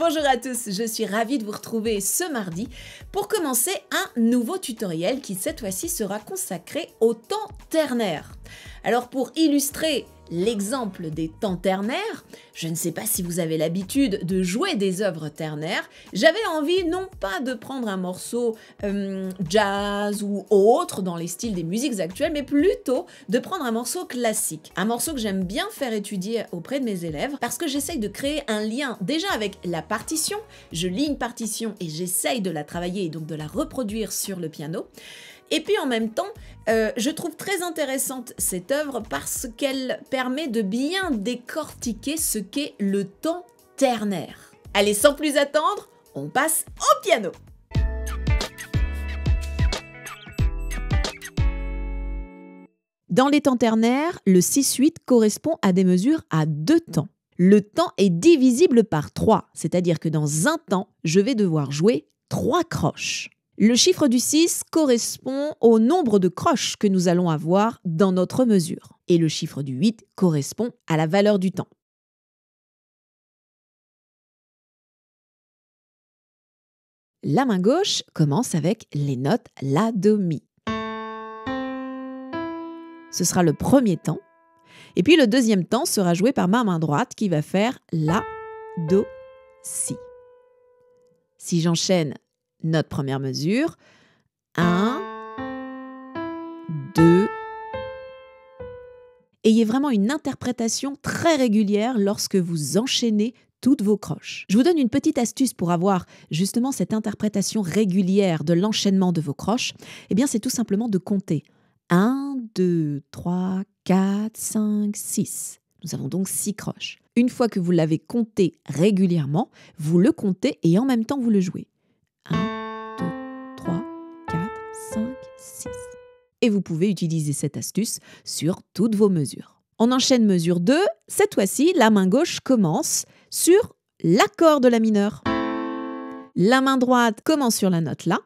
Bonjour à tous, je suis ravie de vous retrouver ce mardi pour commencer un nouveau tutoriel qui cette fois-ci sera consacré au temps ternaire. Alors pour illustrer l'exemple des temps ternaires, je ne sais pas si vous avez l'habitude de jouer des œuvres ternaires, j'avais envie non pas de prendre un morceau euh, jazz ou autre dans les styles des musiques actuelles, mais plutôt de prendre un morceau classique. Un morceau que j'aime bien faire étudier auprès de mes élèves parce que j'essaye de créer un lien déjà avec la partition, je lis une partition et j'essaye de la travailler et donc de la reproduire sur le piano. Et puis en même temps, euh, je trouve très intéressante cette œuvre parce qu'elle permet de bien décortiquer ce qu'est le temps ternaire. Allez, sans plus attendre, on passe au piano. Dans les temps ternaires, le 6-8 correspond à des mesures à deux temps. Le temps est divisible par 3, c'est-à-dire que dans un temps, je vais devoir jouer 3 croches. Le chiffre du 6 correspond au nombre de croches que nous allons avoir dans notre mesure. Et le chiffre du 8 correspond à la valeur du temps. La main gauche commence avec les notes La, Do, Mi. Ce sera le premier temps. Et puis le deuxième temps sera joué par ma main droite qui va faire La, Do, Si. Si j'enchaîne notre première mesure. 1, 2. Ayez vraiment une interprétation très régulière lorsque vous enchaînez toutes vos croches. Je vous donne une petite astuce pour avoir justement cette interprétation régulière de l'enchaînement de vos croches. Eh bien, c'est tout simplement de compter 1, 2, 3, 4, 5, 6. Nous avons donc 6 croches. Une fois que vous l'avez compté régulièrement, vous le comptez et en même temps vous le jouez. 1, 2, 3, 4, 5, 6. Et vous pouvez utiliser cette astuce sur toutes vos mesures. On enchaîne mesure 2. Cette fois-ci, la main gauche commence sur l'accord de la mineure. La main droite commence sur la note La.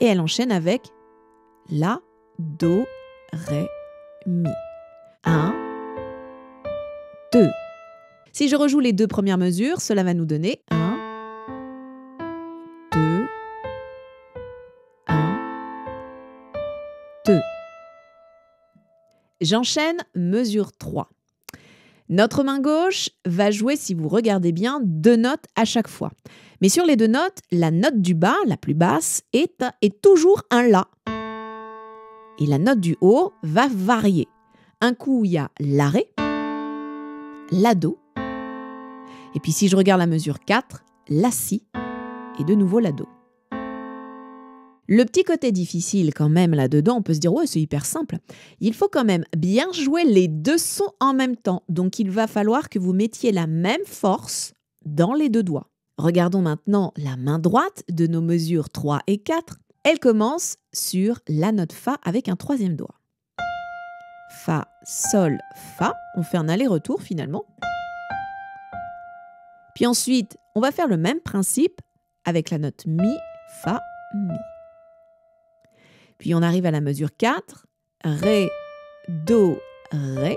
Et elle enchaîne avec La, Do, Ré, Mi. 1, 2. Si je rejoue les deux premières mesures, cela va nous donner 1, J'enchaîne mesure 3. Notre main gauche va jouer, si vous regardez bien, deux notes à chaque fois. Mais sur les deux notes, la note du bas, la plus basse, est, est toujours un La. Et la note du haut va varier. Un coup, il y a la Ré, la Do. Et puis si je regarde la mesure 4, la Si et de nouveau la Do. Le petit côté difficile quand même là-dedans, on peut se dire ouais c'est hyper simple. Il faut quand même bien jouer les deux sons en même temps. Donc il va falloir que vous mettiez la même force dans les deux doigts. Regardons maintenant la main droite de nos mesures 3 et 4. Elle commence sur la note Fa avec un troisième doigt. Fa, Sol, Fa. On fait un aller-retour finalement. Puis ensuite, on va faire le même principe avec la note Mi, Fa, Mi. Puis on arrive à la mesure 4. Ré, Do, Ré.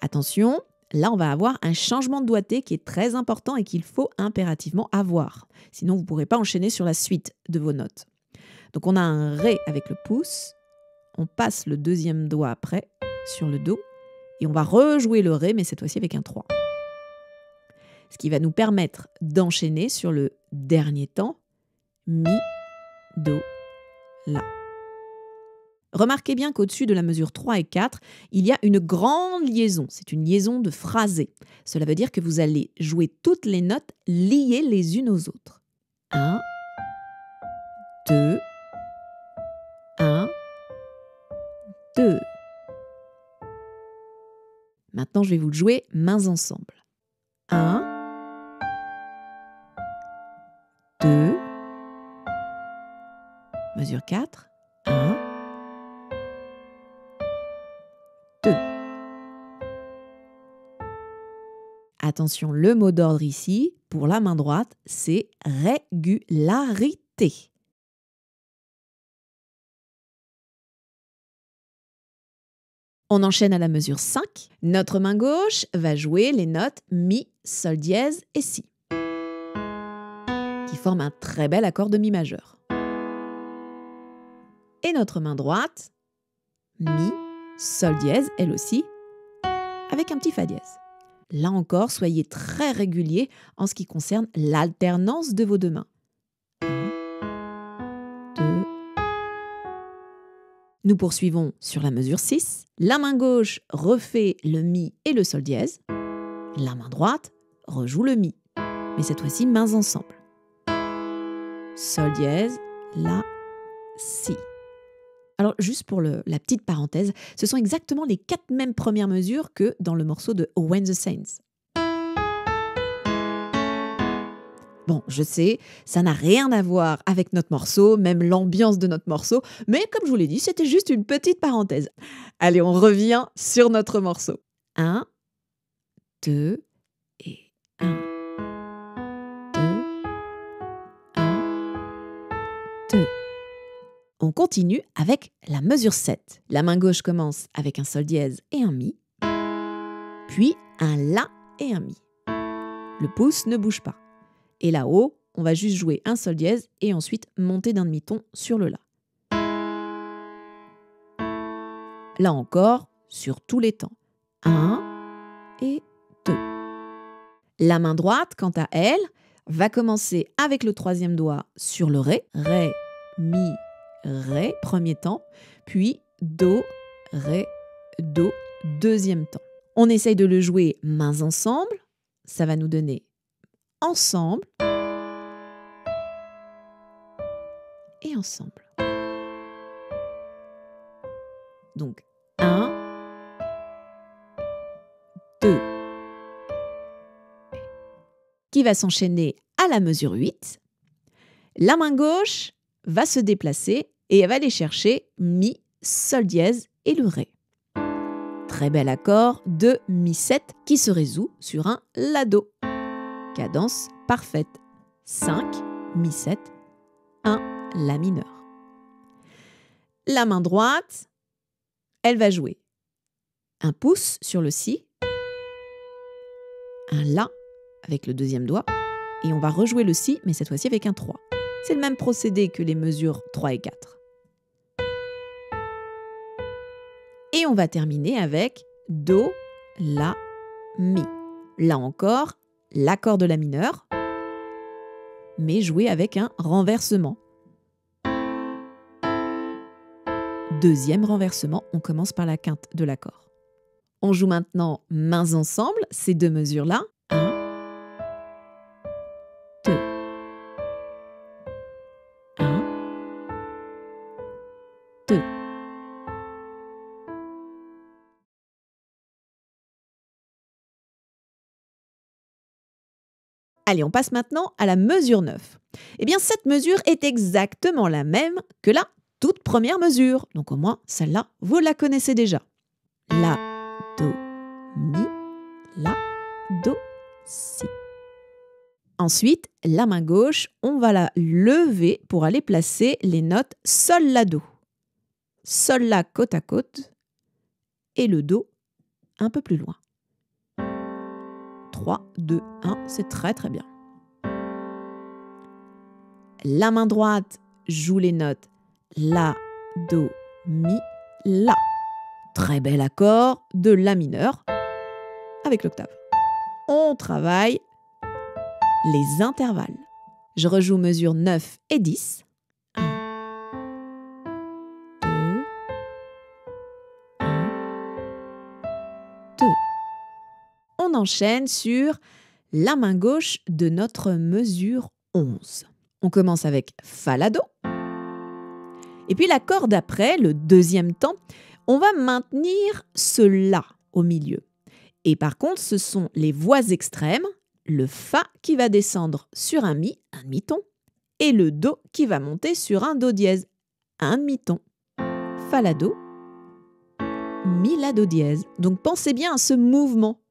Attention, là on va avoir un changement de doigté qui est très important et qu'il faut impérativement avoir. Sinon vous ne pourrez pas enchaîner sur la suite de vos notes. Donc on a un Ré avec le pouce. On passe le deuxième doigt après sur le Do. Et on va rejouer le Ré, mais cette fois-ci avec un 3. Ce qui va nous permettre d'enchaîner sur le dernier temps. Mi, Do, La. Remarquez bien qu'au-dessus de la mesure 3 et 4, il y a une grande liaison. C'est une liaison de phrasé. Cela veut dire que vous allez jouer toutes les notes liées les unes aux autres. 1, 2, 1, 2. Maintenant, je vais vous le jouer mains ensemble. 1, 2, mesure 4, Attention, le mot d'ordre ici, pour la main droite, c'est régularité. On enchaîne à la mesure 5. Notre main gauche va jouer les notes Mi, Sol dièse et Si, qui forment un très bel accord de Mi majeur. Et notre main droite, Mi, Sol dièse, elle aussi, avec un petit Fa dièse. Là encore, soyez très réguliers en ce qui concerne l'alternance de vos deux mains. Nous poursuivons sur la mesure 6. La main gauche refait le Mi et le Sol dièse. La main droite rejoue le Mi, mais cette fois-ci mains ensemble. Sol dièse, La, Si. Alors juste pour la petite parenthèse, ce sont exactement les quatre mêmes premières mesures que dans le morceau de When the Saints. Bon, je sais, ça n'a rien à voir avec notre morceau, même l'ambiance de notre morceau, mais comme je vous l'ai dit, c'était juste une petite parenthèse. Allez, on revient sur notre morceau. 1, 2 et 1. On continue avec la mesure 7. La main gauche commence avec un sol dièse et un mi, puis un la et un mi. Le pouce ne bouge pas. Et là-haut, on va juste jouer un sol dièse et ensuite monter d'un demi-ton sur le La. Là encore, sur tous les temps. 1 et 2. La main droite, quant à elle, va commencer avec le troisième doigt sur le Ré. Ré, Mi, Ré, premier temps. Puis Do, Ré, Do, deuxième temps. On essaye de le jouer mains ensemble. Ça va nous donner ensemble et ensemble. Donc 1, 2, qui va s'enchaîner à la mesure 8. La main gauche va se déplacer et elle va aller chercher Mi, Sol dièse et le Ré. Très bel accord de Mi7 qui se résout sur un La-Do. Cadence parfaite. 5, Mi 7, 1, La mineur. La main droite, elle va jouer un pouce sur le Si, un La avec le deuxième doigt, et on va rejouer le Si, mais cette fois-ci avec un 3. C'est le même procédé que les mesures 3 et 4. Et on va terminer avec Do, La, Mi. Là encore, l'accord de la mineure, mais joué avec un renversement. Deuxième renversement, on commence par la quinte de l'accord. On joue maintenant mains ensemble, ces deux mesures-là. Allez, on passe maintenant à la mesure 9. Eh bien, cette mesure est exactement la même que la toute première mesure. Donc au moins, celle-là, vous la connaissez déjà. La, Do, Mi, La, Do, Si. Ensuite, la main gauche, on va la lever pour aller placer les notes Sol, La, Do. Sol, La côte à côte et le Do un peu plus loin. 3, 2, 1, c'est très très bien. La main droite joue les notes La, Do, Mi, La. Très bel accord de La mineur avec l'octave. On travaille les intervalles. Je rejoue mesure 9 et 10. Enchaîne sur la main gauche de notre mesure 11. On commence avec Fa la Do. Et puis l'accord d'après, le deuxième temps, on va maintenir ce La au milieu. Et par contre, ce sont les voix extrêmes, le Fa qui va descendre sur un Mi, un demi-ton, et le Do qui va monter sur un Do dièse, un demi-ton. Fa la Do, Mi la Do dièse. Donc pensez bien à ce mouvement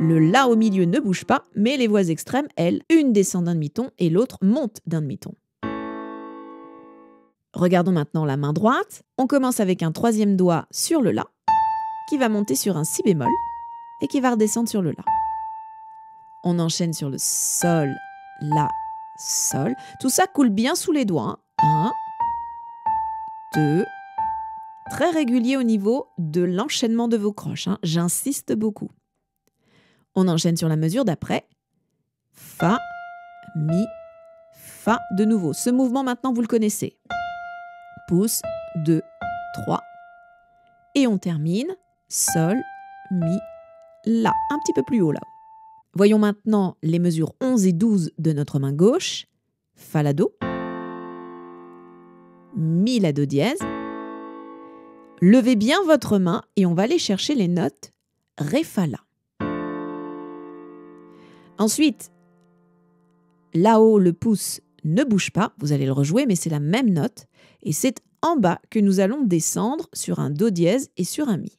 le La au milieu ne bouge pas, mais les voix extrêmes, elles, une descend d'un demi-ton et l'autre monte d'un demi-ton. Regardons maintenant la main droite. On commence avec un troisième doigt sur le La, qui va monter sur un si bémol et qui va redescendre sur le la. On enchaîne sur le sol, la, sol. Tout ça coule bien sous les doigts. Un, deux, très régulier au niveau de l'enchaînement de vos croches. Hein. J'insiste beaucoup. On enchaîne sur la mesure d'après. Fa, mi, fa. De nouveau, ce mouvement maintenant, vous le connaissez. Pouce, 2, 3. Et on termine. Sol, mi, la. Un petit peu plus haut là. Voyons maintenant les mesures 11 et 12 de notre main gauche. Fa la do. Mi la do dièse. Levez bien votre main et on va aller chercher les notes Ré, Fa, La. Ensuite, là-haut, le pouce ne bouge pas, vous allez le rejouer, mais c'est la même note. Et c'est en bas que nous allons descendre sur un Do dièse et sur un Mi.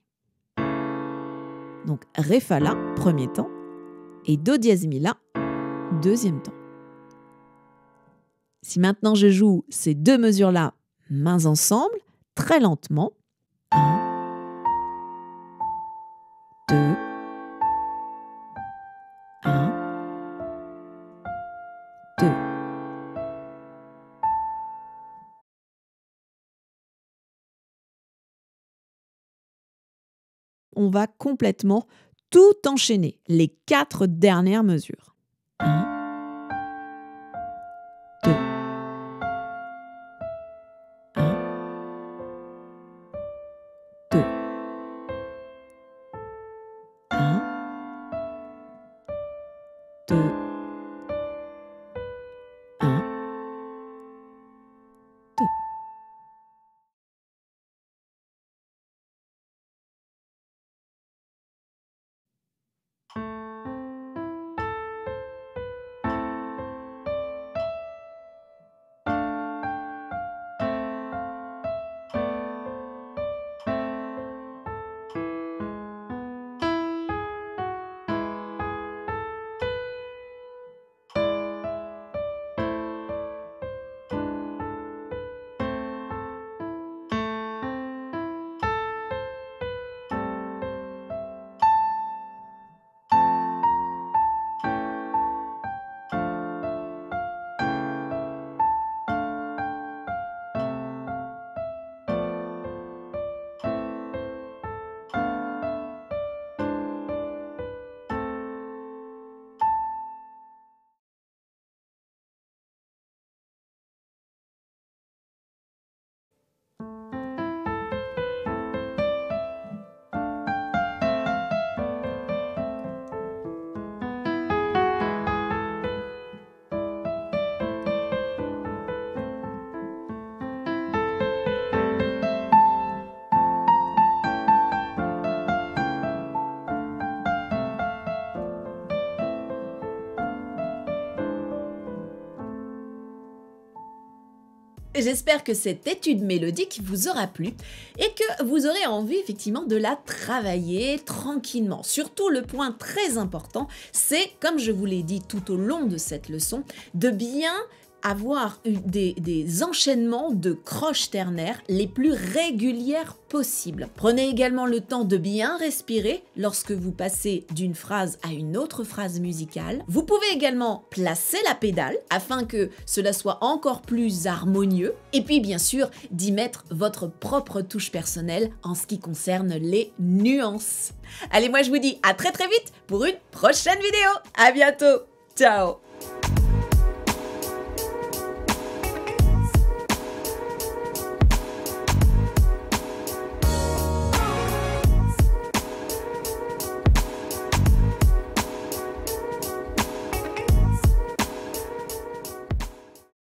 Donc Ré, Fa, La, premier temps, et Do dièse, Mi, La, deuxième temps. Si maintenant je joue ces deux mesures-là, mains ensemble, très lentement, 1, 2, On va complètement tout enchaîner, les quatre dernières mesures. J'espère que cette étude mélodique vous aura plu et que vous aurez envie effectivement de la travailler tranquillement. Surtout le point très important, c'est, comme je vous l'ai dit tout au long de cette leçon, de bien avoir des enchaînements de croches ternaires les plus régulières possibles. Prenez également le temps de bien respirer lorsque vous passez d'une phrase à une autre phrase musicale. Vous pouvez également placer la pédale afin que cela soit encore plus harmonieux. Et puis bien sûr, d'y mettre votre propre touche personnelle en ce qui concerne les nuances. Allez, moi je vous dis à très très vite pour une prochaine vidéo. À bientôt. Ciao